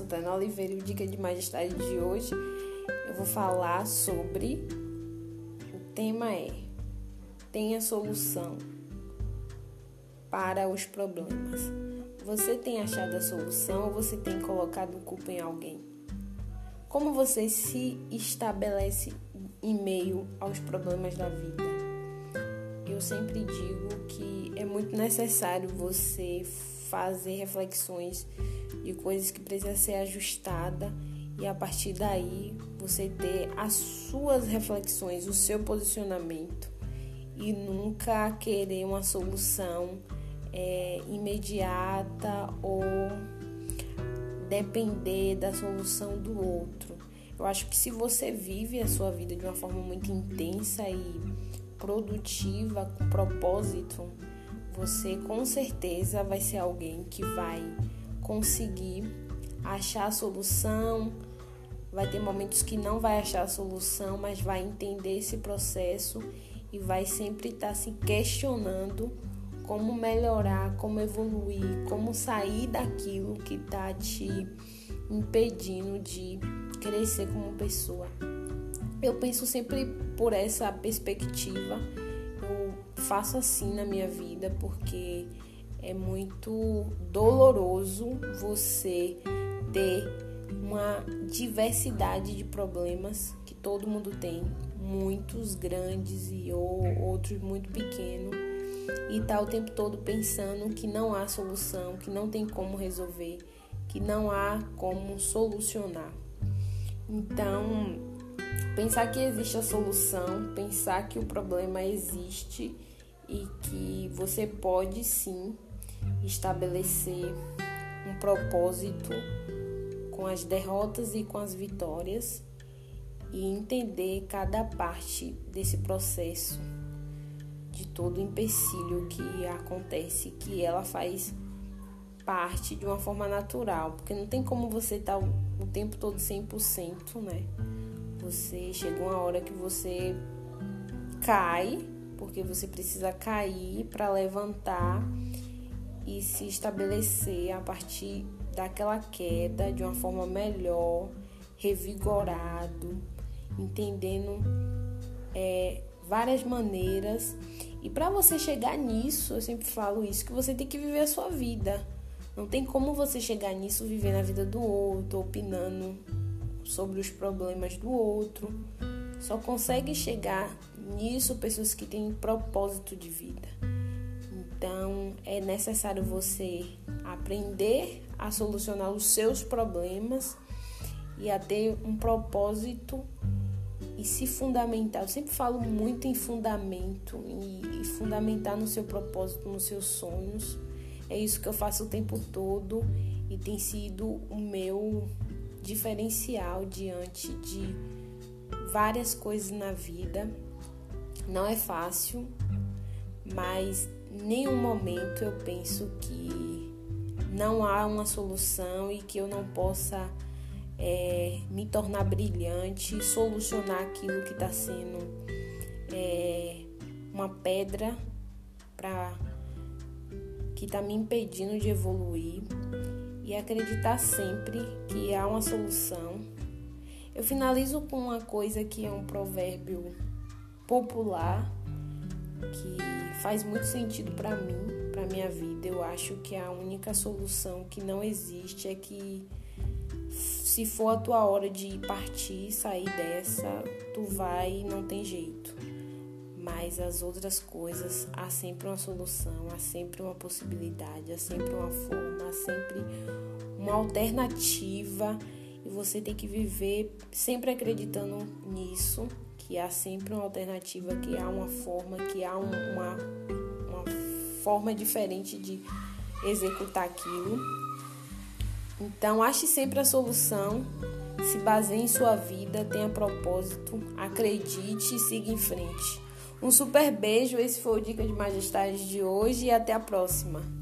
sou Tana Oliveira e o Dica de Majestade de hoje eu vou falar sobre. O tema é: tenha solução para os problemas. Você tem achado a solução ou você tem colocado culpa em alguém? Como você se estabelece em meio aos problemas da vida? Eu sempre digo que é muito necessário você fazer reflexões de coisas que precisam ser ajustadas e a partir daí você ter as suas reflexões, o seu posicionamento e nunca querer uma solução é, imediata ou depender da solução do outro. Eu acho que se você vive a sua vida de uma forma muito intensa e produtiva, com propósito, você com certeza vai ser alguém que vai conseguir achar a solução. Vai ter momentos que não vai achar a solução, mas vai entender esse processo e vai sempre estar tá se questionando como melhorar, como evoluir, como sair daquilo que está te impedindo de crescer como pessoa. Eu penso sempre por essa perspectiva. Eu faço assim na minha vida porque é muito doloroso você ter uma diversidade de problemas que todo mundo tem, muitos grandes e ou outros muito pequenos, e tá o tempo todo pensando que não há solução, que não tem como resolver, que não há como solucionar. Então, pensar que existe a solução, pensar que o problema existe e que você pode sim estabelecer um propósito com as derrotas e com as vitórias e entender cada parte desse processo de todo empecilho que acontece, que ela faz parte de uma forma natural, porque não tem como você estar tá o tempo todo 100%, né? Você chega uma hora que você cai, porque você precisa cair para levantar e se estabelecer a partir daquela queda de uma forma melhor, revigorado, entendendo é, várias maneiras. E para você chegar nisso, eu sempre falo isso, que você tem que viver a sua vida. Não tem como você chegar nisso vivendo a vida do outro, opinando sobre os problemas do outro. Só consegue chegar nisso pessoas que têm propósito de vida. Então, é necessário você aprender a solucionar os seus problemas e a ter um propósito e se fundamentar. Eu sempre falo muito em fundamento e, fundamentar no seu propósito, nos seus sonhos. É isso que eu faço o tempo todo e tem sido o meu diferencial diante de várias coisas na vida. Não é fácil, mas nenhum momento eu penso que não há uma solução e que eu não possa é, me tornar brilhante, solucionar aquilo que está sendo é, uma pedra para que está me impedindo de evoluir e acreditar sempre que há uma solução. Eu finalizo com uma coisa que é um provérbio popular que faz muito sentido para mim, para minha vida. Eu acho que a única solução que não existe é que se for a tua hora de partir, sair dessa, tu vai e não tem jeito. Mas as outras coisas, há sempre uma solução, há sempre uma possibilidade, há sempre uma forma, há sempre uma alternativa e você tem que viver sempre acreditando nisso que há sempre uma alternativa, que há uma forma, que há uma, uma forma diferente de executar aquilo. Então, ache sempre a solução, se baseie em sua vida, tenha propósito, acredite e siga em frente. Um super beijo, esse foi o Dica de Majestade de hoje e até a próxima.